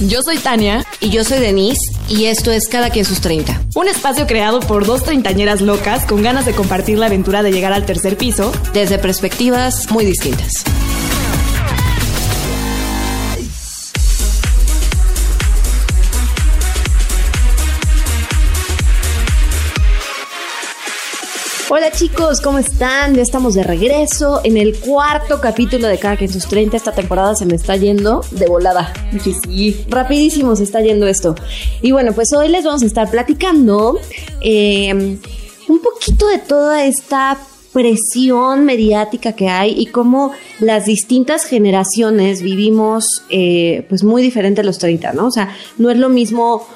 Yo soy Tania. Y yo soy Denise. Y esto es Cada quien sus 30. Un espacio creado por dos treintañeras locas con ganas de compartir la aventura de llegar al tercer piso. Desde perspectivas muy distintas. Hola chicos, ¿cómo están? Ya estamos de regreso en el cuarto capítulo de Cada quien sus 30. Esta temporada se me está yendo de volada. Sí. Rapidísimo se está yendo esto. Y bueno, pues hoy les vamos a estar platicando eh, un poquito de toda esta presión mediática que hay y cómo las distintas generaciones vivimos eh, pues muy diferente a los 30, ¿no? O sea, no es lo mismo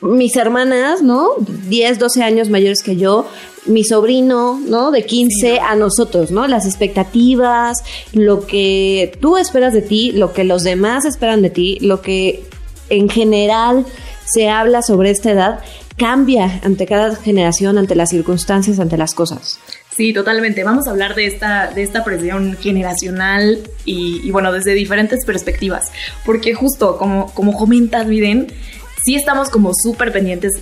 mis hermanas, ¿no? 10, 12 años mayores que yo, mi sobrino, ¿no? De 15 a nosotros, ¿no? Las expectativas, lo que tú esperas de ti, lo que los demás esperan de ti, lo que en general se habla sobre esta edad, cambia ante cada generación, ante las circunstancias, ante las cosas. Sí, totalmente. Vamos a hablar de esta, de esta presión generacional y, y bueno, desde diferentes perspectivas. Porque justo como, como comentas, Viden, sí estamos como súper pendientes.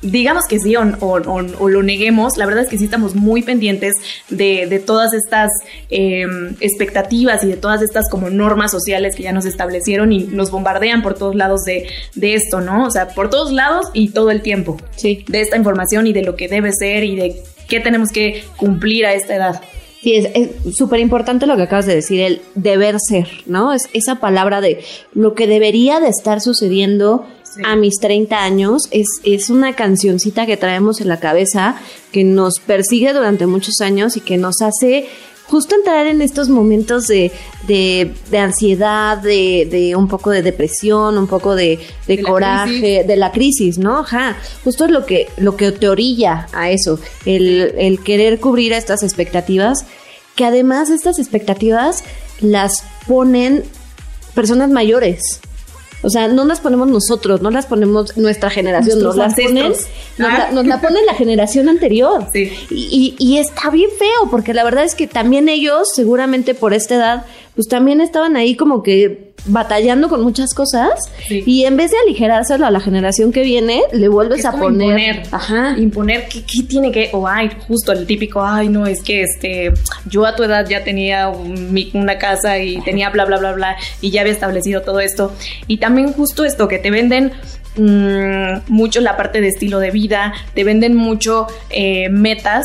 Digamos que sí o, o, o, lo neguemos, la verdad es que sí estamos muy pendientes de, de todas estas eh, expectativas y de todas estas como normas sociales que ya nos establecieron y nos bombardean por todos lados de, de esto, ¿no? O sea, por todos lados y todo el tiempo. Sí. De esta información y de lo que debe ser y de qué tenemos que cumplir a esta edad. Sí, es súper importante lo que acabas de decir, el deber ser, ¿no? Es esa palabra de lo que debería de estar sucediendo sí. a mis 30 años, es, es una cancioncita que traemos en la cabeza que nos persigue durante muchos años y que nos hace justo entrar en estos momentos de, de, de ansiedad, de, de, un poco de depresión, un poco de, de coraje, de la crisis, ¿no? Ajá, justo es lo que, lo que te orilla a eso, el, el querer cubrir estas expectativas, que además estas expectativas las ponen personas mayores. O sea, no las ponemos nosotros, no las ponemos nuestra generación, nos las ponen, nos, la, nos la pone la generación anterior. Sí. Y, y, y, está bien feo, porque la verdad es que también ellos, seguramente por esta edad, pues también estaban ahí como que batallando con muchas cosas. Sí. Y en vez de aligerárselo a la generación que viene, le vuelves es a poner. Imponer. Ajá. Imponer qué, qué tiene que. O ay, justo el típico, ay, no, es que este. Yo a tu edad ya tenía un, una casa y tenía bla, bla, bla, bla. Y ya había establecido todo esto. Y también justo esto, que te venden mmm, mucho la parte de estilo de vida, te venden mucho eh, metas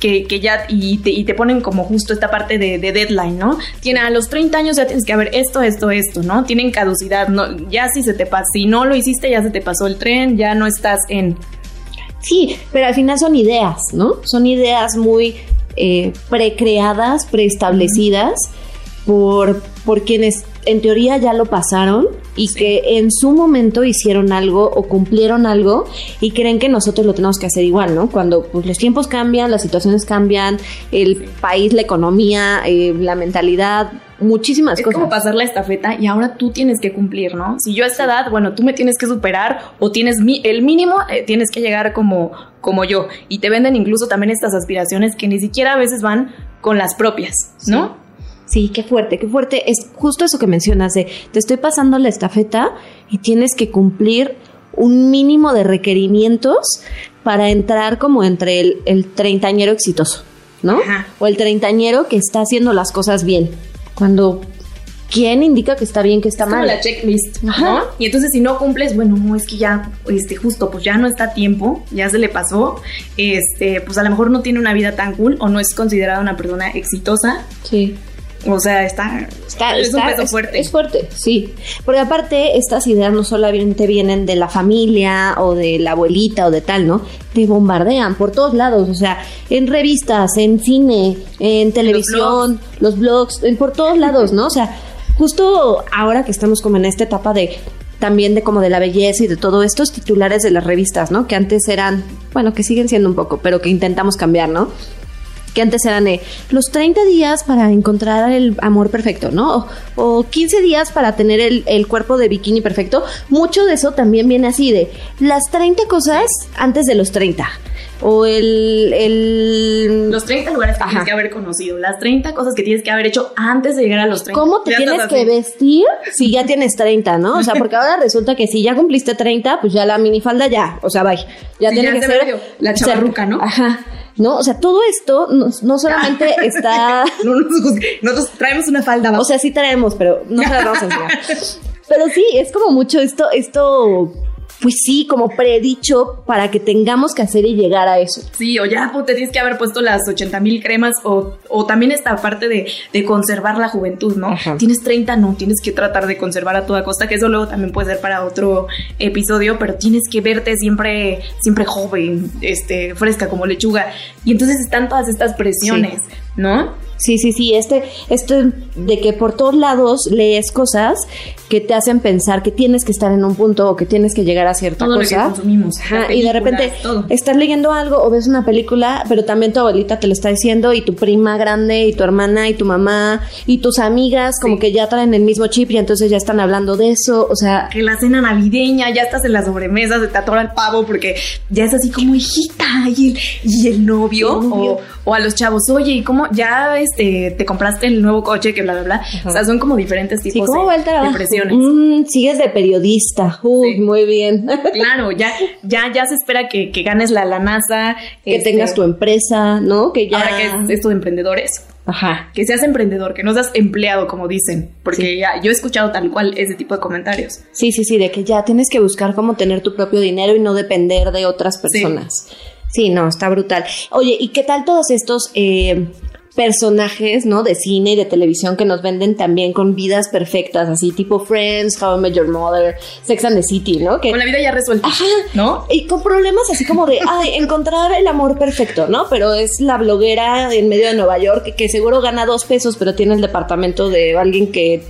que, que, ya y te, y te, ponen como justo esta parte de, de, deadline, ¿no? Tiene a los 30 años ya tienes que haber esto, esto, esto, ¿no? Tienen caducidad, ¿no? Ya si se te pasa, si no lo hiciste ya se te pasó el tren, ya no estás en... Sí, pero al final son ideas, ¿no? Son ideas muy eh, precreadas, preestablecidas. Por, por quienes en teoría ya lo pasaron y sí. que en su momento hicieron algo o cumplieron algo y creen que nosotros lo tenemos que hacer igual, ¿no? Cuando pues, los tiempos cambian, las situaciones cambian, el sí. país, la economía, eh, la mentalidad, muchísimas es cosas. Es como pasar la estafeta y ahora tú tienes que cumplir, ¿no? Si yo a esta edad, bueno, tú me tienes que superar o tienes mi, el mínimo, eh, tienes que llegar como, como yo. Y te venden incluso también estas aspiraciones que ni siquiera a veces van con las propias, ¿no? Sí. Sí, qué fuerte, qué fuerte. Es justo eso que mencionas de te estoy pasando la estafeta y tienes que cumplir un mínimo de requerimientos para entrar como entre el, el treintañero exitoso, ¿no? Ajá. O el treintañero que está haciendo las cosas bien. Cuando ¿quién indica que está bien, que está es mal? Como la checklist, ¿no? Y entonces si no cumples, bueno, no es que ya, este, justo, pues ya no está a tiempo, ya se le pasó, este, pues a lo mejor no tiene una vida tan cool o no es considerada una persona exitosa. Sí. O sea, está, está es está, un peso es, fuerte. Es fuerte, sí. Porque aparte, estas ideas no solamente vienen de la familia o de la abuelita o de tal, ¿no? Te bombardean por todos lados, o sea, en revistas, en cine, en televisión, los blogs, los blogs en, por todos lados, ¿no? O sea, justo ahora que estamos como en esta etapa de también de como de la belleza y de todo estos titulares de las revistas, ¿no? Que antes eran, bueno, que siguen siendo un poco, pero que intentamos cambiar, ¿no? Que antes eran los 30 días para encontrar el amor perfecto, ¿no? O, o 15 días para tener el, el cuerpo de bikini perfecto. Mucho de eso también viene así de las 30 cosas antes de los 30. O el... el Los 30 lugares que Ajá. tienes que haber conocido, las 30 cosas que tienes que haber hecho antes de llegar a los 30. ¿Cómo te tienes que vestir si ya tienes 30, no? O sea, porque ahora resulta que si ya cumpliste 30, pues ya la minifalda ya, o sea, bye. Ya Sí, tiene ya que se ser medio la chavarruca, ¿no? Ajá. No, o sea, todo esto no, no solamente está No. Nosotros traemos una falda. O sea, sí traemos, pero no se las vamos a enseñar. Pero sí, es como mucho esto, esto, pues sí, como predicho para que tengamos que hacer y llegar a eso. Sí, o ya pues, te tienes que haber puesto las 80 mil cremas o, o también esta parte de, de conservar la juventud, ¿no? Ajá. Tienes 30, no, tienes que tratar de conservar a toda costa, que eso luego también puede ser para otro episodio, pero tienes que verte siempre, siempre joven, este, fresca como lechuga. Y entonces están todas estas presiones, ¿no? Sí, sí, sí, este, este de que por todos lados lees cosas que te hacen pensar que tienes que estar en un punto o que tienes que llegar a cierta Todo lo que cosa. consumimos, Ajá, las y de repente todo. estás leyendo algo o ves una película, pero también tu abuelita te lo está diciendo y tu prima grande y tu hermana y tu mamá y tus amigas como Sí. que ya traen el mismo chip y entonces ya están hablando de eso, o sea, que la cena navideña, ya estás en la sobremesa, se te atora el pavo porque ya es así como hijita y el, y el novio, El novio. O, o a los chavos, oye, ¿y cómo ya este te compraste el nuevo coche que bla bla bla? O sea, son como diferentes Sí, tipos ¿cómo de, va el trabajo? de presiones. Mm, sigues de periodista. Uy, Sí. muy bien. Claro, ya, ya, ya se espera que, que ganes la, la NASA, que este, tengas tu empresa, ¿no? Que ya. ahora que es esto de emprendedores. Ajá. Que seas emprendedor, que no seas empleado, como dicen. Porque Sí. ya, yo he escuchado tal cual ese tipo de comentarios. Sí, sí, sí, de que ya tienes que buscar cómo tener tu propio dinero y no depender de otras personas. Sí, no, está brutal. Oye, ¿y qué tal todos estos eh, personajes, ¿no? De cine y de televisión que nos venden también con vidas perfectas, así tipo Friends, How I Met Your Mother, Sex and the City, ¿no? Que Con la vida ya resuelta, Ajá. ¿no? Y con problemas así como de, ay, encontrar el amor perfecto, ¿no? Pero es la bloguera en medio de Nueva York que, que seguro gana dos pesos, pero tiene el departamento de alguien que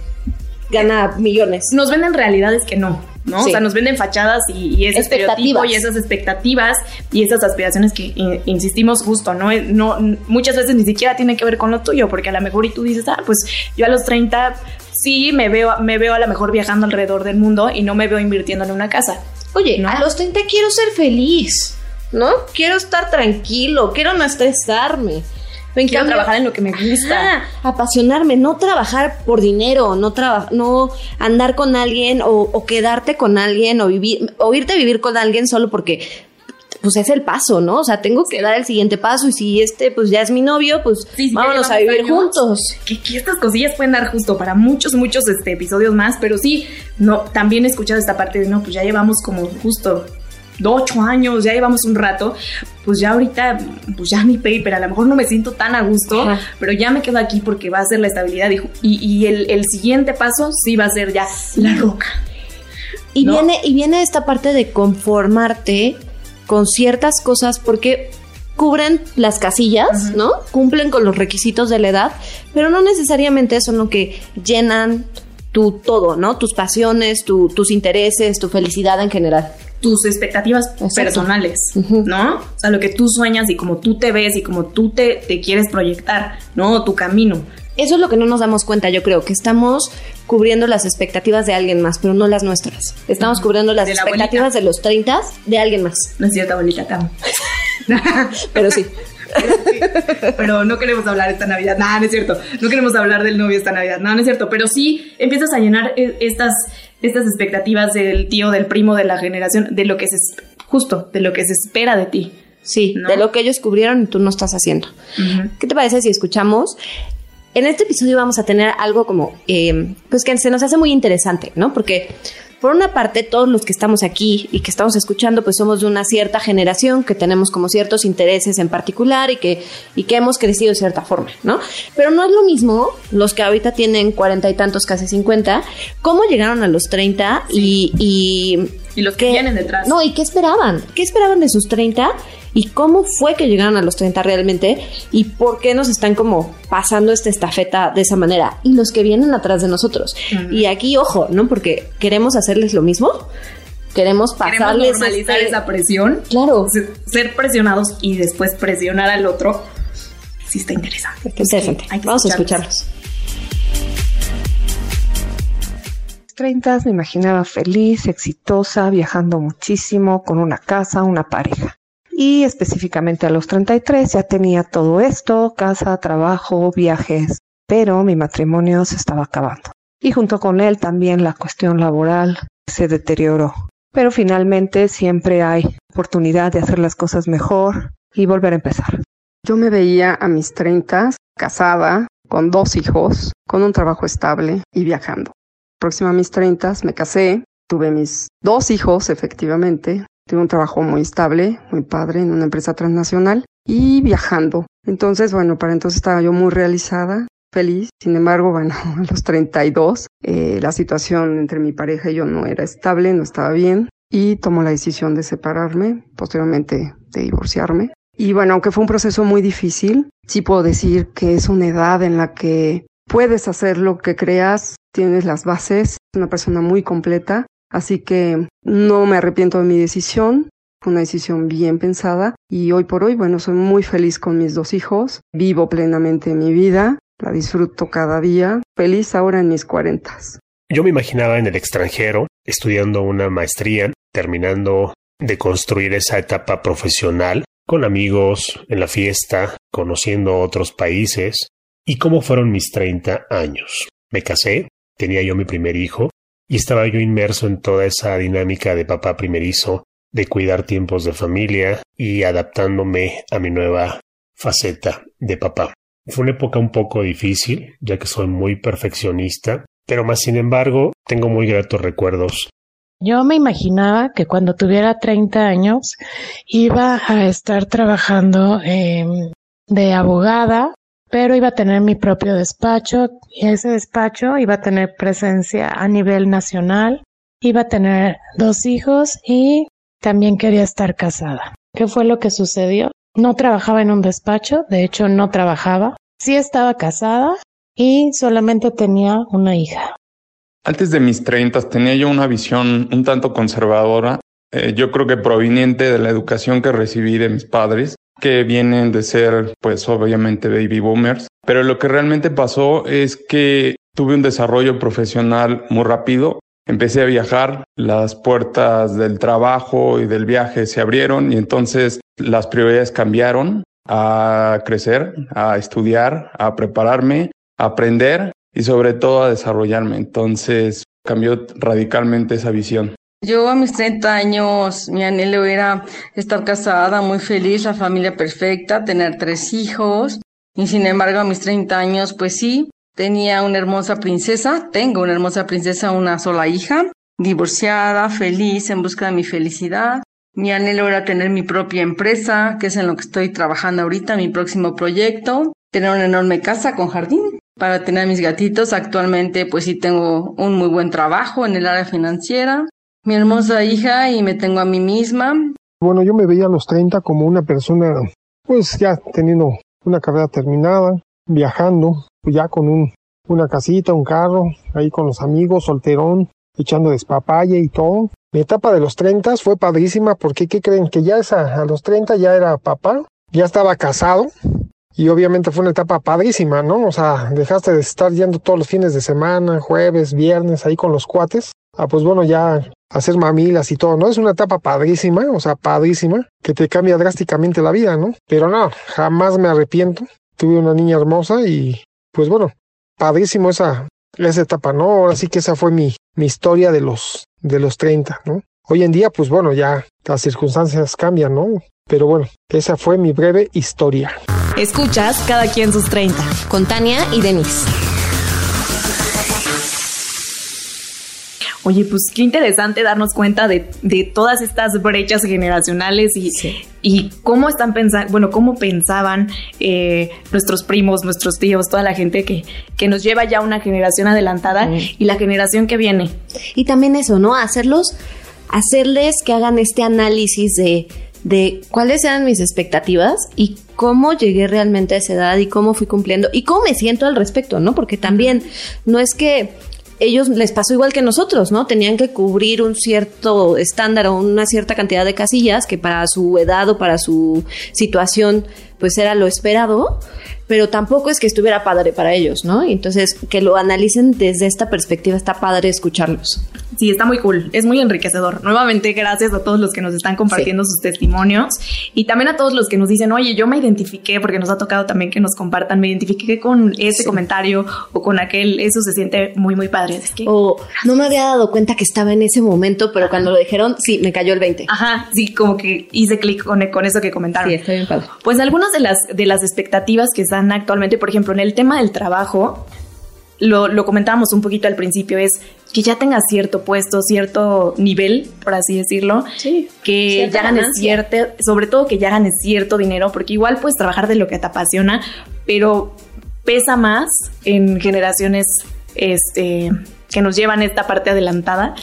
gana millones. nos venden realidades que no, ¿no? Sí. O sea, nos venden fachadas y, y ese estereotipo y esas expectativas y esas aspiraciones que in- insistimos justo, ¿no? Eh, no muchas veces ni siquiera tiene que ver con lo tuyo, porque a lo mejor y tú dices, ah, pues yo a los 30 sí me veo, me veo a lo mejor viajando alrededor del mundo y no me veo invirtiendo en una casa. Oye, ¿No? a los 30 quiero ser feliz, ¿no? Quiero estar tranquilo, quiero no estresarme. En Quiero cambio- trabajar en lo que me gusta. Apasionarme, no trabajar por dinero, no traba- no andar con alguien o, o quedarte con alguien o vivir, o irte a vivir con alguien solo porque pues es el paso, ¿no? O sea, tengo que dar el siguiente paso y si este pues ya es mi novio, pues Sí, vámonos a vivir años. juntos. Que, que estas cosillas pueden dar justo para muchos, muchos este, episodios más, pero sí, no, también he escuchado esta parte de, no, pues ya llevamos como justo ocho años, ya llevamos un rato, pues ya ahorita, pues ya mi paper, a lo mejor no me siento tan a gusto, Ajá. pero ya me quedo aquí porque va a ser la estabilidad y, y- el, el siguiente paso sí va a ser ya la roca. Y ¿no? viene, y viene esta parte de conformarte con ciertas cosas porque cubren las casillas. ¿no? Cumplen con los requisitos de la edad, pero no necesariamente son lo que llenan tu todo, ¿no? Tus pasiones, tu- tus intereses, tu felicidad en general. Tus expectativas Exacto. personales. ¿no? O sea, lo que tú sueñas y como tú te ves y como tú te, te quieres proyectar, ¿no? Tu camino. Eso es lo que no nos damos cuenta, yo creo, que estamos cubriendo las expectativas de alguien más, pero no las nuestras. Estamos cubriendo las De la expectativas de los 30 de alguien más, No es cierto, abuelita, te amo. pero sí. Pero no queremos hablar esta Navidad. No, no es cierto. No queremos hablar del novio esta Navidad. No, no es cierto. Pero sí empiezas a llenar e- estas, estas expectativas del tío, del primo, de la generación, de lo que se, es- justo, de lo que se espera de ti. Sí, ¿No? de lo que ellos cubrieron y tú no estás haciendo. ¿Qué te parece si escuchamos? En este episodio vamos a tener algo como, eh, pues que se nos hace muy interesante, ¿no? Porque por una parte todos los que estamos aquí y que estamos escuchando, pues somos de una cierta generación que tenemos como ciertos intereses en particular y que, y que hemos crecido de cierta forma, ¿no? Pero no es lo mismo los que ahorita tienen cuarenta y tantos, casi cincuenta, cómo llegaron a los treinta y, y Y los que vienen detrás. No, ¿y qué esperaban? ¿Qué esperaban de sus 30? ¿Y cómo fue que llegaron a los 30 realmente? ¿Y por qué nos están como pasando esta estafeta de esa manera? Y los que vienen atrás de nosotros. Ujú. Y aquí, ojo, ¿no? Porque queremos hacerles lo mismo. Queremos Queremos pasarles... normalizar este- esa presión. Claro. Se- Ser presionados y después presionar al otro. sí está interesante. interesante. Vamos a escucharlos. 30 me imaginaba feliz, exitosa, viajando muchísimo, con una casa, una pareja. Y específicamente a los 33 ya tenía todo esto, casa, trabajo, viajes, pero mi matrimonio se estaba acabando. Y junto con él también la cuestión laboral se deterioró. Pero finalmente siempre hay oportunidad de hacer las cosas mejor y volver a empezar. Yo me veía a mis 30 casada, con dos hijos, con un trabajo estable y viajando próxima a mis 30 me casé, tuve mis dos hijos efectivamente, tuve un trabajo muy estable, muy padre en una empresa transnacional y viajando. Entonces, bueno, para entonces estaba yo muy realizada, feliz. Sin embargo, bueno, a los 32, eh, la situación entre mi pareja y yo no era estable, no estaba bien y tomó la decisión de separarme, posteriormente de divorciarme. Y bueno, aunque fue un proceso muy difícil, sí puedo decir que es una edad en la que puedes hacer lo que creas, tienes las bases, es una persona muy completa, así que no me arrepiento de mi decisión, una decisión bien pensada y hoy por hoy, bueno, soy muy feliz con mis dos hijos, vivo plenamente mi vida, la disfruto cada día, feliz ahora en mis cuarentas. Yo me imaginaba en el extranjero, estudiando una maestría, terminando de construir esa etapa profesional, con amigos, en la fiesta, conociendo otros países, ¿Y cómo fueron mis 30 años? Me casé, tenía yo mi primer hijo, y estaba yo inmerso en toda esa dinámica de papá primerizo, de cuidar tiempos de familia y adaptándome a mi nueva faceta de papá. Fue una época un poco difícil, ya que soy muy perfeccionista, pero más sin embargo tengo muy gratos recuerdos. Yo me imaginaba que cuando tuviera 30 años iba a estar trabajando de abogada pero iba a tener mi propio despacho y ese despacho iba a tener presencia a nivel nacional, iba a tener dos hijos y también quería estar casada. ¿Qué fue lo que sucedió? No trabajaba en un despacho, de hecho no trabajaba, sí estaba casada y solamente tenía una hija. Antes de mis treintas tenía yo una visión un tanto conservadora, eh, yo creo que proveniente de la educación que recibí de mis padres, que vienen de ser, pues obviamente, baby boomers. Pero lo que realmente pasó es que tuve un desarrollo profesional muy rápido. Empecé a viajar, las puertas del trabajo y del viaje se abrieron y entonces las prioridades cambiaron a crecer, a estudiar, a prepararme, a aprender y sobre todo a desarrollarme. Entonces cambió radicalmente esa visión. Yo a mis 30 años, mi anhelo era estar casada, muy feliz, la familia perfecta, tener tres hijos. Y sin embargo, a mis 30 años, pues sí, tenía una hermosa princesa, tengo una hermosa princesa, una sola hija, divorciada, feliz, en busca de mi felicidad. Mi anhelo era tener mi propia empresa, que es en lo que estoy trabajando ahorita, mi próximo proyecto, tener una enorme casa con jardín para tener mis gatitos. Actualmente, pues sí tengo un muy buen trabajo en el área financiera mi hermosa hija y me tengo a mí misma. Bueno, yo me veía a los 30 como una persona, pues ya teniendo una carrera terminada, viajando, ya con un, una casita, un carro, ahí con los amigos, solterón, echando despapaya y todo. Mi etapa de los 30 fue padrísima porque, ¿qué creen? Que ya esa, a los 30 ya era papá, ya estaba casado, y obviamente fue una etapa padrísima, ¿no? O sea, dejaste de estar yendo todos los fines de semana, jueves, viernes, ahí con los cuates. Ah, pues bueno, ya hacer mamilas y todo, ¿no? Es una etapa padrísima, o sea, padrísima, que te cambia drásticamente la vida, ¿no? Pero no, jamás me arrepiento. Tuve una niña hermosa y, pues bueno, padrísimo esa, esa etapa, ¿no? Ahora sí que esa fue mi, mi historia de los, de los 30, ¿no? Hoy en día, pues bueno, ya las circunstancias cambian, ¿no? Pero bueno, esa fue mi breve historia. Escuchas Cada quien sus 30 con Tania y Denise. Oye, pues qué interesante darnos cuenta de, todas estas brechas generacionales y, y cómo están pensando, bueno, cómo pensaban eh, nuestros primos, nuestros tíos, toda la gente que, que nos lleva ya una generación adelantada y la generación que viene. Y también eso, ¿no? Hacerlos, hacerles que hagan este análisis de, de cuáles eran mis expectativas y cómo llegué realmente a esa edad y cómo fui cumpliendo y cómo me siento al respecto, ¿no? Porque también no es que ellos les pasó igual que nosotros, ¿no? Tenían que cubrir un cierto estándar o una cierta cantidad de casillas que para su edad o para su situación pues era lo esperado, pero tampoco es que estuviera padre para ellos, ¿no? Entonces que lo analicen desde esta perspectiva está padre escucharlos. Sí, está muy cool, es muy enriquecedor. Nuevamente, gracias a todos los que nos están compartiendo sus testimonios y también a todos los que nos dicen, oye, yo me identifiqué, porque nos ha tocado también que nos compartan, me identifiqué con ese comentario o con aquel, eso se siente muy, muy padre. Es que, O no me había dado cuenta que estaba en ese momento, pero cuando lo dijeron, sí, me cayó el 20. Ajá, sí, como que hice clic con, con eso que comentaron. Sí, está bien padre. Pues algunas de las, de las expectativas que están actualmente, por ejemplo, en el tema del trabajo, lo, lo comentábamos un poquito al principio, es que ya tengas cierto puesto, cierto nivel, por así decirlo, Sí, que ya ganes cierto, sobre todo que ya ganes cierto dinero, porque igual puedes trabajar de lo que te apasiona, pero pesa más en generaciones este que nos llevan esta parte adelantada,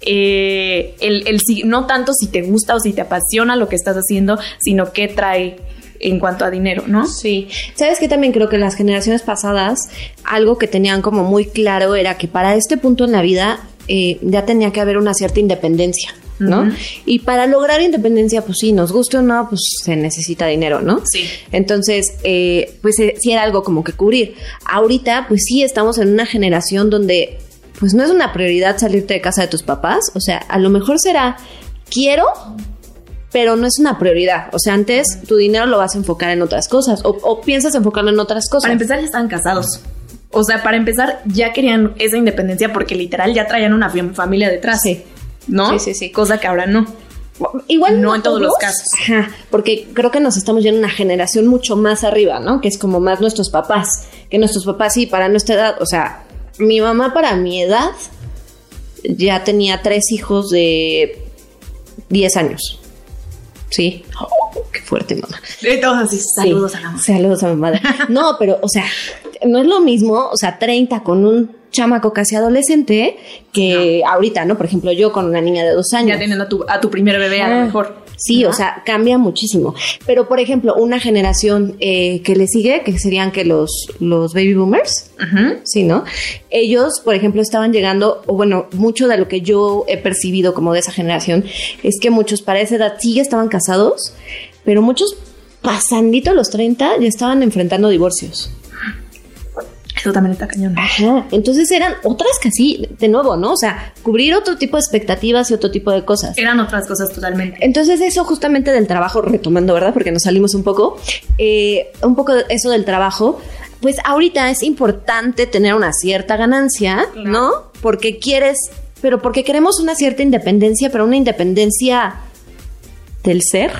eh, el, no tanto si te gusta o si te apasiona lo que estás haciendo, sino qué trae en cuanto a dinero, ¿no? Sí, sabes que también creo que las generaciones pasadas algo que tenían como muy claro era que para este punto en la vida eh, ya tenía que haber una cierta independencia, ¿no? Y para lograr independencia, pues sí, nos guste o no, pues se necesita dinero, ¿no? Sí. Entonces, eh, pues eh, sí era algo como que cubrir. Ahorita, pues sí, estamos en una generación donde, pues no es una prioridad salirte de casa de tus papás. O sea, a lo mejor será, quiero, pero no es una prioridad. O sea, antes tu dinero lo vas a enfocar en otras cosas o, o piensas enfocarlo en otras cosas. Para empezar ya estaban casados. O sea, para empezar ya querían esa independencia porque literal ya traían una fam- familia detrás. Sí. ¿No? Sí, sí, sí. Cosa que ahora no. Igual No en todos los casos. Ajá, porque creo que nos estamos yendo a una generación mucho más arriba, ¿no? Que es como más nuestros papás. Que nuestros papás, sí, para nuestra edad. O sea, mi mamá para mi edad ya tenía tres hijos de 10 años. Sí. Oh, qué fuerte, mamá. Todos así, saludos Sí, a la mamá. Saludos a mi madre. No, pero, o sea, no es lo mismo, o sea, 30 con un chamaco casi adolescente que ahorita, ¿no? Por ejemplo, yo con una niña de dos años. Ya teniendo a tu, a tu primer bebé a lo mejor. Sí, o sea, cambia muchísimo. Pero, por ejemplo, una generación eh, que le sigue, que serían que los, los baby boomers, sí, ¿no? Ellos, por ejemplo, estaban llegando, o bueno, mucho de lo que yo he percibido como de esa generación, es que muchos para esa edad sí ya estaban casados, pero muchos pasandito los 30 ya estaban enfrentando divorcios. Eso también está cañón. Ajá. Entonces eran otras que sí, de nuevo, ¿no? O sea, cubrir otro tipo de expectativas y otro tipo de cosas. Eran otras cosas totalmente. Entonces eso justamente del trabajo, retomando, ¿verdad? Porque nos salimos un poco, eh, un poco eso del trabajo, pues ahorita es importante tener una cierta ganancia, Claro. ¿no? Porque quieres, pero porque queremos una cierta independencia, pero una independencia del ser,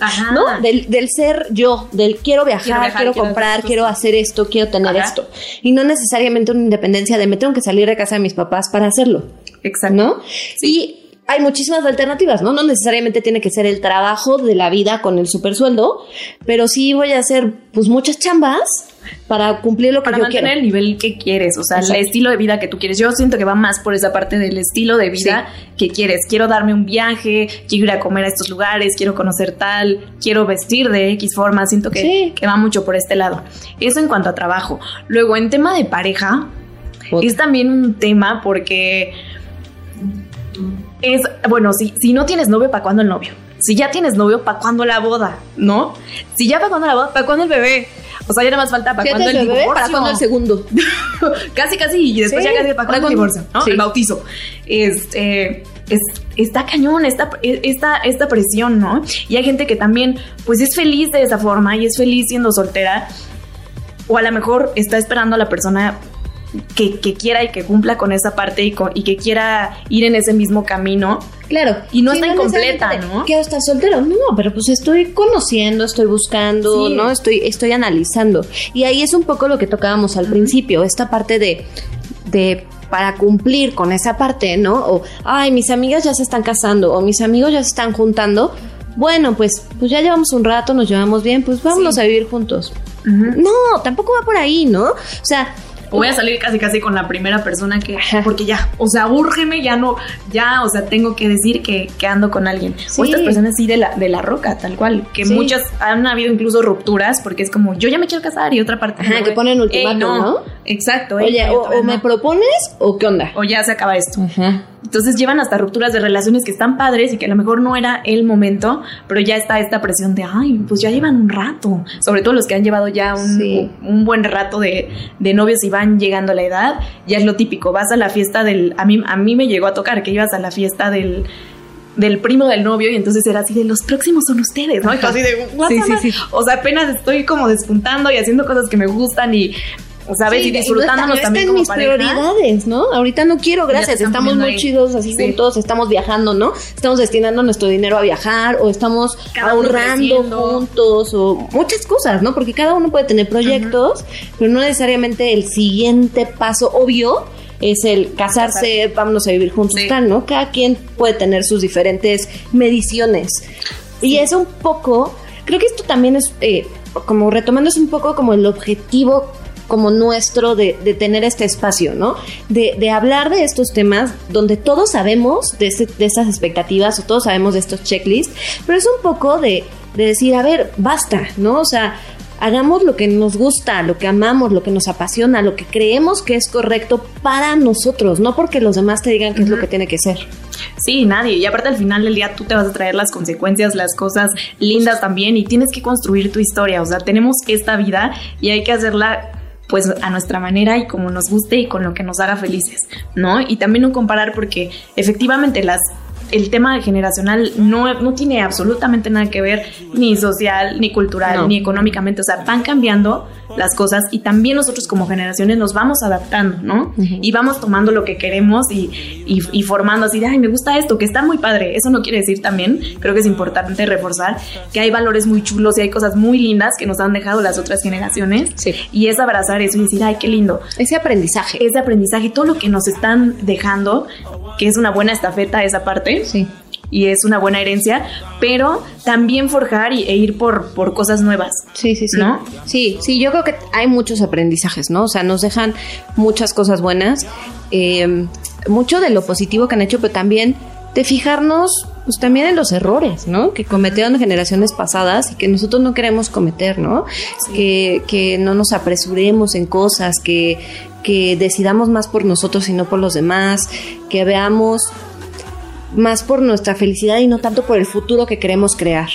Ajá. ¿no? Del, del ser yo, del quiero viajar, quiero, viajar, quiero comprar, hacer quiero hacer esto, quiero tener Ajá. esto. Y no necesariamente una independencia de me tengo que salir de casa de mis papás para hacerlo. Exacto. ¿no? Y hay muchísimas alternativas, ¿no? No necesariamente tiene que ser el trabajo de la vida con el super sueldo, pero sí voy a hacer pues muchas chambas para cumplir lo que Para yo mantener quiero. el nivel que quieres, o sea, Exacto. el estilo de vida que tú quieres. Yo siento que va más por esa parte del estilo de vida que quieres. Quiero darme un viaje, quiero ir a comer a estos lugares, quiero conocer tal, quiero vestir de X forma. Siento que, Sí. que va mucho por este lado. Eso en cuanto a trabajo. Luego, en tema de pareja, Otra. es también un tema porque es, bueno, si, si no tienes novio, ¿para cuándo el novio? Si ya tienes novio, ¿para cuándo la boda? ¿No? Si ya para cuándo la boda, ¿para cuándo el bebé? O sea, ya nada más falta para cuándo el bebé, divorcio. ¿Para cuándo el segundo? casi, casi, y después Sí, ya casi para ¿para cuándo el divorcio, ¿no? Sí. El bautizo. Este, es, está cañón esta, esta, esta presión, ¿no? Y hay gente que también, pues es feliz de esa forma y es feliz siendo soltera. O a lo mejor está esperando a la persona que, que quiera y que cumpla con esa parte y, con- y que quiera ir en ese mismo camino. Claro. Y no está incompleta, necesariamente ¿no? Quiero estar soltero. No, pero pues estoy conociendo, estoy buscando, Sí. ¿no? Estoy, estoy analizando. Y ahí es un poco lo que tocábamos al principio, esta parte de, de para cumplir con esa parte, ¿no? O, ay, mis amigas ya se están casando, o mis amigos ya se están juntando. Bueno, pues, pues ya llevamos un rato, nos llevamos bien, pues vámonos Sí. a vivir juntos. No, tampoco va por ahí, ¿no? O sea, O voy a salir casi casi con la primera persona que, porque ya, o sea, úrgeme, ya no, ya, o sea, tengo que decir que, que ando con alguien. Sí. O estas personas sí de la, de la roca, tal cual, que Sí. muchas han habido incluso rupturas porque es como, yo ya me quiero casar y otra parte. Ajá, no, que ponen ultimátum, ¿no? Exacto. Oye, o, me propones o qué onda. o ya se acaba esto. Entonces llevan hasta rupturas de relaciones que están padres y que a lo mejor no era el momento, pero ya está esta presión de, ay, pues ya llevan un rato. Sobre todo los que han llevado ya un, Sí. un buen rato de, de novios y van llegando a la edad, ya es lo típico. Vas a la fiesta del, a mí, a mí me llegó a tocar que ibas a la fiesta del del primo del novio y entonces era así de los próximos son ustedes, ¿no? Y así de, "What Sí, the sí, fuck?". sí. O sea, apenas estoy como despuntando y haciendo cosas que me gustan y, ¿sabes? Sí, y disfrutándonos no está también como mis pareja. prioridades, ¿no? Ahorita no quiero, gracias. Estamos muy ahí. chidos así Sí. juntos, estamos viajando, ¿no? Estamos destinando nuestro dinero a viajar o estamos Cada ahorrando juntos o muchas cosas, ¿no? Porque cada uno puede tener proyectos, pero no necesariamente el siguiente paso obvio es el casarse, vámonos a vivir juntos, Sí. tal, ¿no? Cada quien puede tener sus diferentes mediciones. Y es un poco, creo que esto también es, eh, como retomando, es un poco como el objetivo como nuestro de, de tener este espacio, ¿no? De, de hablar de estos temas donde todos sabemos de, este- de estas expectativas o todos sabemos de estos checklists, pero es un poco de, de decir, a ver, basta, ¿no? O sea, hagamos lo que nos gusta, lo que amamos, lo que nos apasiona, lo que creemos que es correcto para nosotros, no porque los demás te digan qué es lo que tiene que ser. Sí, nadie. Y aparte al final del día tú te vas a traer las consecuencias, las cosas lindas también y tienes que construir tu historia. O sea, tenemos esta vida y hay que hacerla pues a nuestra manera y como nos guste y con lo que nos haga felices, ¿no? Y también no comparar porque efectivamente las el tema generacional no, no tiene absolutamente nada que ver ni social, ni cultural, No. ni económicamente. O sea, van cambiando las cosas y también nosotros como generaciones nos vamos adaptando, ¿no? Y vamos tomando lo que queremos y, y, y formando así de, ay, me gusta esto, que está muy padre. Eso no quiere decir también, creo que es importante reforzar que hay valores muy chulos y hay cosas muy lindas que nos han dejado las otras generaciones. Sí. Y es abrazar eso y decir, ay, qué lindo Ese aprendizaje. ese aprendizaje, todo lo que nos están dejando, que es una buena estafeta esa parte. Sí. Y es una buena herencia, pero también forjar y, e ir por, por cosas nuevas. Sí, sí, sí. ¿No? Sí, sí, yo creo que hay muchos aprendizajes, ¿no? O sea, nos dejan muchas cosas buenas, eh, mucho de lo positivo que han hecho, pero también de fijarnos, pues también en los errores, ¿no? Que cometieron generaciones pasadas y que nosotros no queremos cometer, ¿no? Que, que no nos apresuremos en cosas, que, que decidamos más por nosotros y no por los demás, que veamos más por nuestra felicidad y no tanto por el futuro que queremos crear.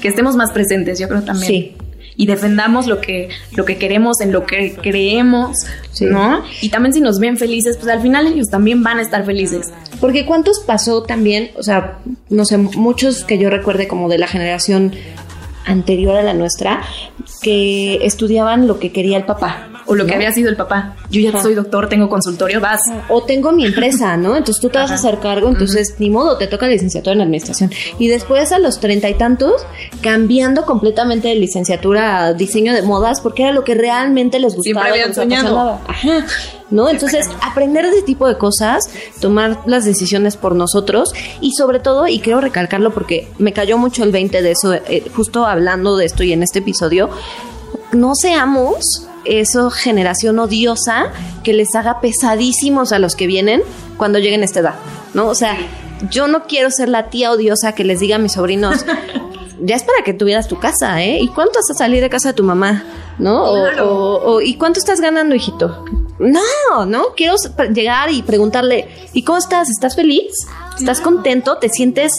Que estemos más presentes, yo creo también. Sí. Y defendamos lo que, lo que queremos, en lo que creemos, Sí. ¿no? Y también si nos ven felices, pues al final ellos también van a estar felices. Porque cuántos pasó también, o sea, no sé, muchos que yo recuerde como de la generación anterior a la nuestra, que estudiaban lo que quería el papá. O lo que había sido el papá. Yo ya Ajá. soy doctor, tengo consultorio, vas. O tengo mi empresa, ¿no? Entonces tú te vas a hacer cargo, entonces ni modo, te toca licenciatura en administración. Y después a los treinta y tantos, cambiando completamente de licenciatura a diseño de modas, porque era lo que realmente les gustaba. Siempre habían soñado. Ajá. ¿No? Entonces, aprender de ese tipo de cosas, tomar las decisiones por nosotros y sobre todo, y quiero recalcarlo porque me cayó mucho el 20 de eso, eh, justo hablando de esto y en este episodio, no seamos eso generación odiosa que les haga pesadísimos a los que vienen cuando lleguen a esta edad, ¿no? O sea, yo no quiero ser la tía odiosa que les diga a mis sobrinos, ya es para que tuvieras tu casa, ¿eh? ¿Y cuánto vas a salir de casa de tu mamá? ¿No? O, Claro. o- o, ¿y cuánto estás ganando, hijito? No, no, quiero llegar y preguntarle, ¿y cómo estás? ¿Estás feliz? ¿Estás contento? ¿Te sientes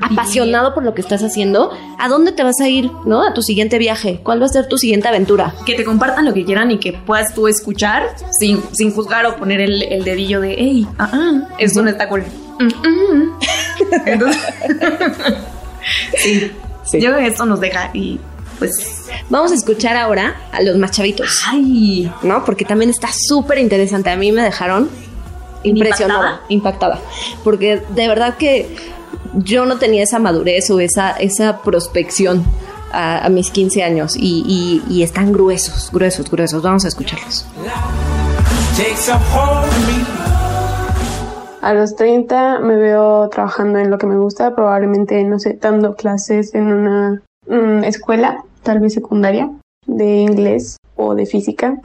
apasionado por lo que estás haciendo? ¿A dónde te vas a ir, no? A tu siguiente viaje. ¿Cuál va a ser tu siguiente aventura? Que te compartan lo que quieran y que puedas tú escuchar sin, sin juzgar o poner el, el dedillo de, hey, ah, ah, esto no está cool. Mm, mm. Entonces, sí. Yo creo que esto nos deja y pues, Vamos a escuchar ahora a los más chavitos, ay, ¿no? Porque también está súper interesante. A mí me dejaron impresionada, impactada. Porque de verdad que yo no tenía esa madurez o esa, esa prospección a, a mis 15 años y, y- y están gruesos, gruesos, gruesos. Vamos a escucharlos. A los 30 me veo trabajando en lo que me gusta, probablemente, no sé, dando clases en una mm, escuela, tal vez secundaria, de inglés o de física.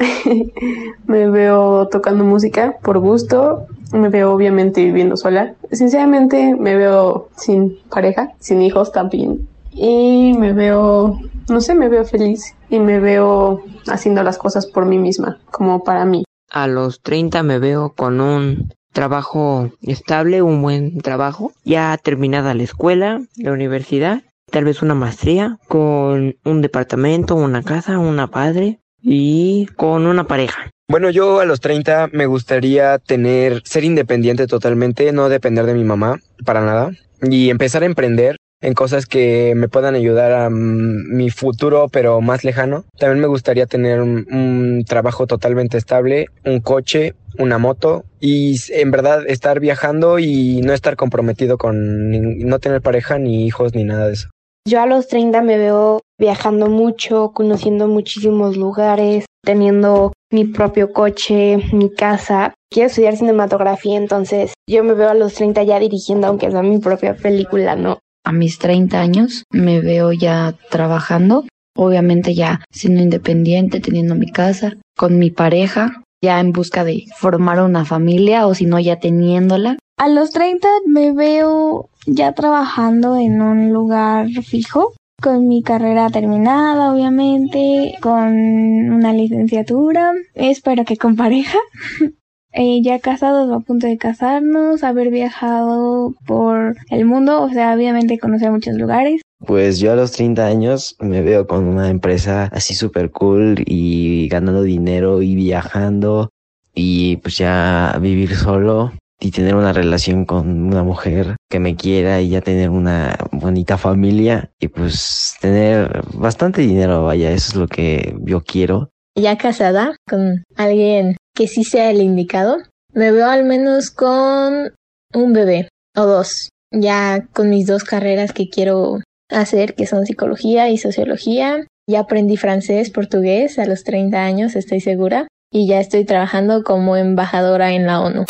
me veo tocando música por gusto, me veo obviamente viviendo sola. Sinceramente me veo sin pareja, sin hijos también. y me veo, no sé, me veo feliz y me veo haciendo las cosas por mí misma, como para mí. A los 30 me veo con un trabajo estable, un buen trabajo, ya terminada la escuela, la universidad, tal vez una maestría, con un departamento, una casa, una padre y con una pareja. Bueno, yo a los 30 me gustaría tener, ser independiente totalmente, no depender de mi mamá para nada y empezar a emprender en cosas que me puedan ayudar a mm, mi futuro, pero más lejano. También me gustaría tener un, un, trabajo totalmente estable, un coche, una moto y en verdad estar viajando y no estar comprometido con no tener pareja ni hijos ni nada de eso. Yo a los 30 me veo viajando mucho, conociendo muchísimos lugares, teniendo mi propio coche, mi casa. Quiero estudiar cinematografía, entonces yo me veo a los 30 ya dirigiendo, aunque sea mi propia película, ¿no? A mis 30 años me veo ya trabajando, obviamente ya siendo independiente, teniendo mi casa, con mi pareja, ya en busca de formar una familia o si no ya teniéndola. A los 30 me veo ya trabajando en un lugar fijo, con mi carrera terminada, obviamente, con una licenciatura, espero que con pareja. Eh, ya casados o a punto de casarnos, haber viajado por el mundo, o sea, obviamente conocer muchos lugares. Pues yo a los 30 años me veo con una empresa así súper cool y ganando dinero y viajando y pues ya vivir solo y tener una relación con una mujer que me quiera y ya tener una bonita familia y pues tener bastante dinero, vaya, eso es lo que yo quiero. Ya casada con alguien que sí sea el indicado. Me veo al menos con un bebé o dos, ya con mis dos carreras que quiero hacer, que son psicología y sociología. Ya aprendí francés, portugués a los 30 años, estoy segura, y ya estoy trabajando como embajadora en la ONU.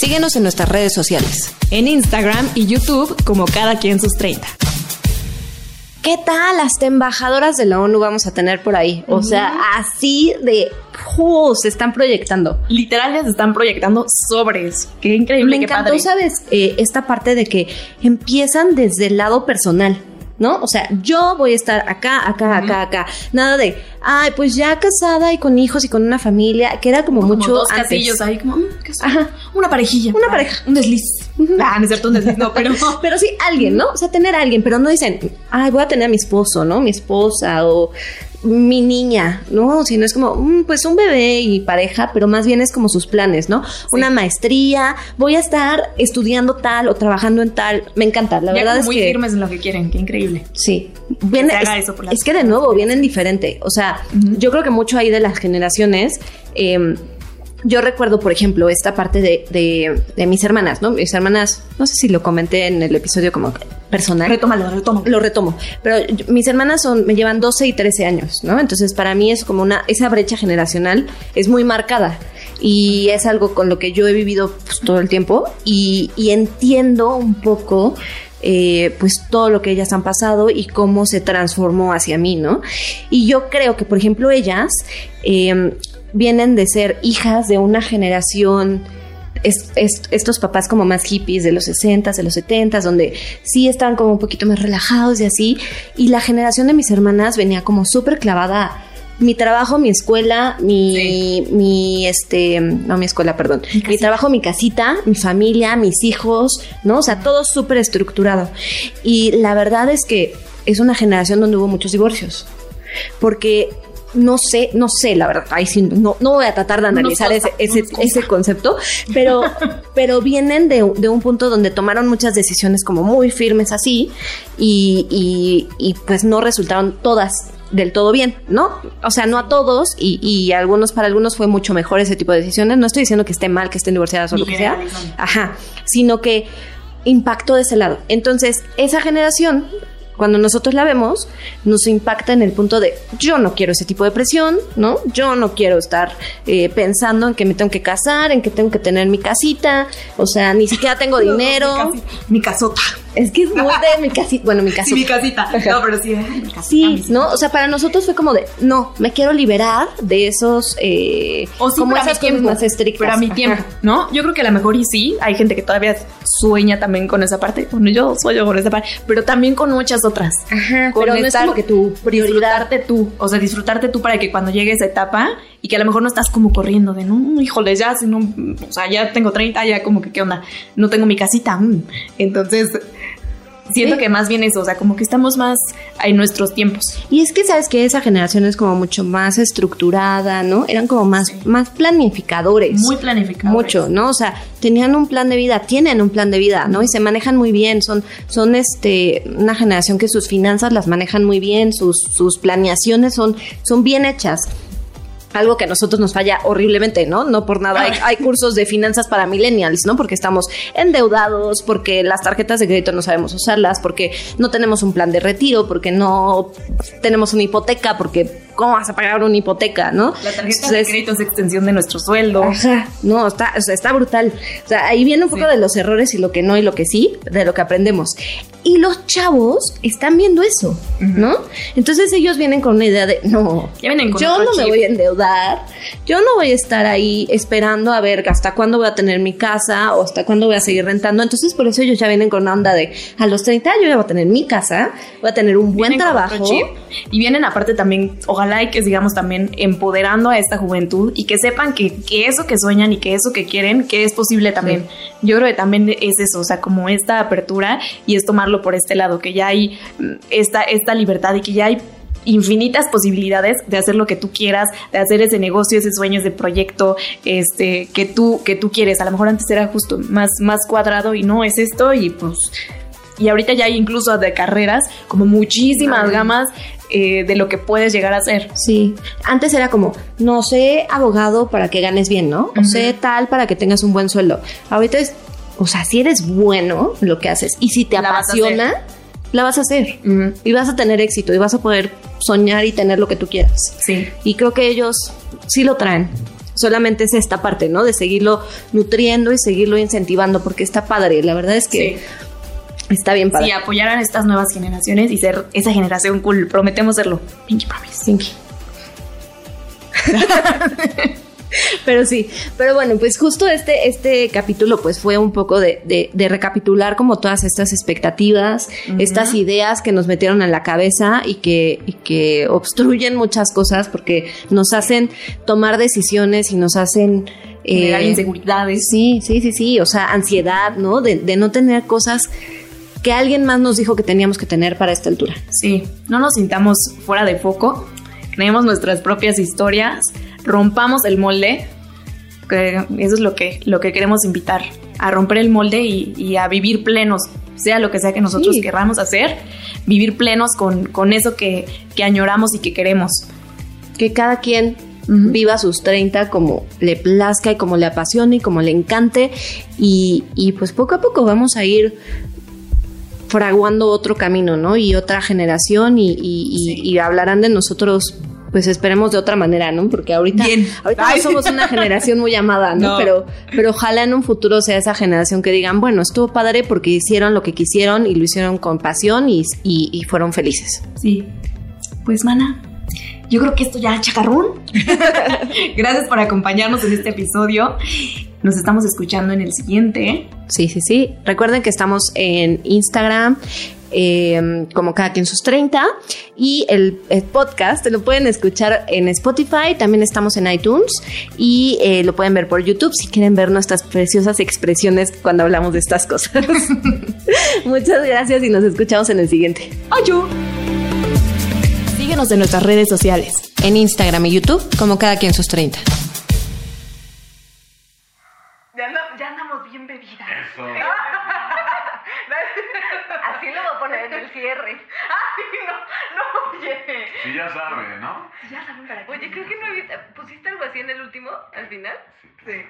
Síguenos en nuestras redes sociales, en Instagram y YouTube como cada quien sus 30. ¿Qué tal? Hasta embajadoras de la ONU vamos a tener por ahí. O sea, así de uh, se están proyectando. Literal se están proyectando sobres. Qué increíble. Me qué encantó, padre. ¿sabes? Eh, esta parte de que empiezan desde el lado personal. ¿No? O sea, yo voy a estar acá, acá, acá, acá. Nada de, ay, pues ya casada y con hijos y con una familia, que era como, Como mucho. dos antes. casillos ahí, como, mm, ¿qué es? Una parejilla. Una pareja. Un desliz. Ah, no es cierto, un desliz, no, pero. pero sí, alguien, ¿no? O sea, tener a alguien, pero no dicen, ay, voy a tener a mi esposo, ¿no? Mi esposa o mi niña, ¿no? Sino es como, mm, pues un bebé y pareja, pero más bien es como sus planes, ¿no? Una maestría, voy a estar estudiando tal o trabajando en tal. Me encanta, la Ya verdad como es muy que. firmes en lo que quieren, qué increíble. Sí. Viene, es, eso por es que de nuevo vienen diferente. O sea, yo creo que mucho ahí de las generaciones. eh, yo recuerdo, por ejemplo, esta parte de, de, de mis hermanas, ¿no? Mis hermanas, no sé si lo comenté en el episodio como personal. Retómalo, retomo. Lo retomo. Pero yo- mis hermanas son, me llevan 12 y 13 años, ¿no? Entonces, para mí es como una, esa brecha generacional es muy marcada. Y es algo con lo que yo he vivido pues, todo el tiempo. Y, y entiendo un poco eh, pues todo lo que ellas han pasado y cómo se transformó hacia mí, ¿no? Y yo creo que, por ejemplo, ellas eh, vienen de ser hijas de una generación es- es- estos papás como más hippies de los 60s, de los 70s, donde sí estaban como un poquito más relajados y así. Y la generación de mis hermanas venía como súper clavada. Mi trabajo, mi escuela, mi, mi, este, no mi escuela, perdón, mi, trabajo, mi casita, mi familia, mis hijos, ¿no? O sea, todo súper estructurado. Y la verdad es que es una generación donde hubo muchos divorcios. Porque no sé, no sé, la verdad, ahí sí, no, no voy a tratar de analizar ese, ese, concepto, pero, pero vienen de, de un punto donde tomaron muchas decisiones como muy firmes así y, y, y pues no resultaron todas del todo bien, ¿no? O sea, no a todos y, y algunos, para algunos fue mucho mejor ese tipo de decisiones. No estoy diciendo que esté mal que estén divorciadas o lo que sea, ajá, sino que impactó de ese lado. Entonces, esa generación cuando nosotros la vemos, nos impacta en el punto de yo no quiero ese tipo de presión, ¿no? Yo no quiero estar eh, pensando en que me tengo que casar, en que tengo que tener mi casita, o sea, ni siquiera tengo dinero. mi, casota. Es que es muy de mi casita, bueno, mi casita. Sí, mi casita. No, pero sí, mi casita. Sí, ¿no? O sea, para nosotros fue como de, no, me quiero liberar de esos, eh, O sí, como esas mi cosas más estrictas. Pero a mi tiempo, ¿no? Yo creo que a lo mejor y sí, hay gente que todavía sueña también con esa parte. Bueno, yo sueño con esa parte, pero también con muchas otras. Ajá, Con pero no es como que tu prioridad. Disfrutarte tú, o sea, disfrutarte tú para que cuando llegue esa etapa y que a lo mejor no estás como corriendo de, no, híjole, ya, si no, o sea, ya tengo 30, ya como que, ¿qué onda? No tengo mi casita. mm. Entonces, siento Sí. que más bien eso, o sea, como que estamos más en nuestros tiempos. Y es que sabes que esa generación es como mucho más estructurada, ¿no? Eran como más, más planificadores. Muy planificados. Mucho, ¿no? O sea, tenían un plan de vida, tienen un plan de vida, ¿no? Y se manejan muy bien, son, son este, una generación que sus finanzas las manejan muy bien, sus, sus planeaciones son, son bien hechas. Algo que a nosotros nos falla horriblemente, ¿no? No por nada hay, hay cursos de finanzas para millennials, ¿no? Porque estamos endeudados, porque las tarjetas de crédito no sabemos usarlas, porque no tenemos un plan de retiro, porque no tenemos una hipoteca, porque ¿cómo vas a pagar una hipoteca, no? La tarjeta de Entonces, crédito es extensión de nuestro sueldo. Ajá, no, está, o sea, está brutal. O sea, ahí viene un poco de los errores y lo que no y lo que sí, de lo que aprendemos. Y los chavos están viendo eso, ¿no? Entonces ellos vienen con una idea de, no, Ya vienen con yo no me chip. voy a endeudar, yo no voy a estar ahí esperando a ver hasta cuándo voy a tener mi casa o hasta cuándo voy a seguir rentando. Entonces por eso ellos ya vienen con una onda de, a los 30 yo ya voy a tener mi casa, voy a tener un buen Vienen con otro trabajo. chip y vienen aparte también, ojalá y que sigamos también empoderando a esta juventud y que sepan que, que eso que sueñan y que eso que quieren, que es posible también. Yo creo que también es eso, o sea, como esta apertura y es tomarlo por este lado, que ya hay mm, esta, esta libertad y que ya hay infinitas posibilidades de hacer lo que tú quieras, de hacer ese negocio, ese sueño, ese proyecto, este, que tú, que tú quieres. A lo mejor antes era justo más, más cuadrado y no es esto y pues y ahorita ya hay incluso de carreras como muchísimas Ay. gamas eh, de lo que puedes llegar a hacer. Sí, antes era como, no sé abogado para que ganes bien, ¿no? O sé tal para que tengas un buen sueldo. Ahorita es, o sea, si eres bueno en lo que haces y si te La vas apasiona, la vas a hacer. Y vas a tener éxito y vas a poder soñar y tener lo que tú quieras. Sí. Y creo que ellos sí lo traen. Solamente es esta parte, ¿no? De seguirlo nutriendo y seguirlo incentivando porque está padre. La verdad es que está bien padre. Sí, apoyar a estas nuevas generaciones y ser esa generación cool. Prometemos serlo. Pinky promise. Pinky. Pero sí, pero bueno, pues justo este, este capítulo pues fue un poco de, de- de recapitular como todas estas expectativas, estas ideas que nos metieron en la cabeza y que, y que obstruyen muchas cosas porque nos hacen tomar decisiones y nos hacen... eh, inseguridades. Sí, sí, sí, sí, o sea, ansiedad, ¿no? De, de no tener cosas que alguien más nos dijo que teníamos que tener para esta altura. Sí, no nos sintamos fuera de foco, creemos nuestras propias historias, rompamos el molde, que eso es lo que, lo que queremos invitar, a romper el molde y, y a vivir plenos, sea lo que sea que nosotros Sí. querramos hacer, vivir plenos con, con eso que, que añoramos y que queremos. que cada quien viva sus 30 como le plazca y como le apasione y como le encante y, y pues poco a poco vamos a ir fraguando otro camino, ¿no? Y otra generación y, y- y- y hablarán de nosotros pues esperemos de otra manera, ¿no? Porque ahorita, ahorita no somos una generación muy amada, ¿no? No. Pero, pero ojalá en un futuro sea esa generación que digan, bueno, estuvo padre porque hicieron lo que quisieron y lo hicieron con pasión y, y- y fueron felices. Sí. Pues, mana, yo creo que esto ya chacarrón. Gracias por acompañarnos en este episodio. Nos estamos escuchando en el siguiente. Sí, sí, sí. Recuerden que estamos en Instagram. eh, como cada quien sus 30 y el, el podcast lo pueden escuchar en Spotify, también estamos en iTunes y eh, lo pueden ver por YouTube si quieren ver nuestras preciosas expresiones cuando hablamos de estas cosas. Muchas gracias y nos escuchamos en el siguiente. ¡Ayu! Síguenos en nuestras redes sociales. En Instagram y YouTube como cada quien sus 30. El cierre. Ay, no, no, oye. Sí, ya sabe, ¿no? Ya saben para qué. Oye, creo que no pusiste algo así en el último, al final. Sí.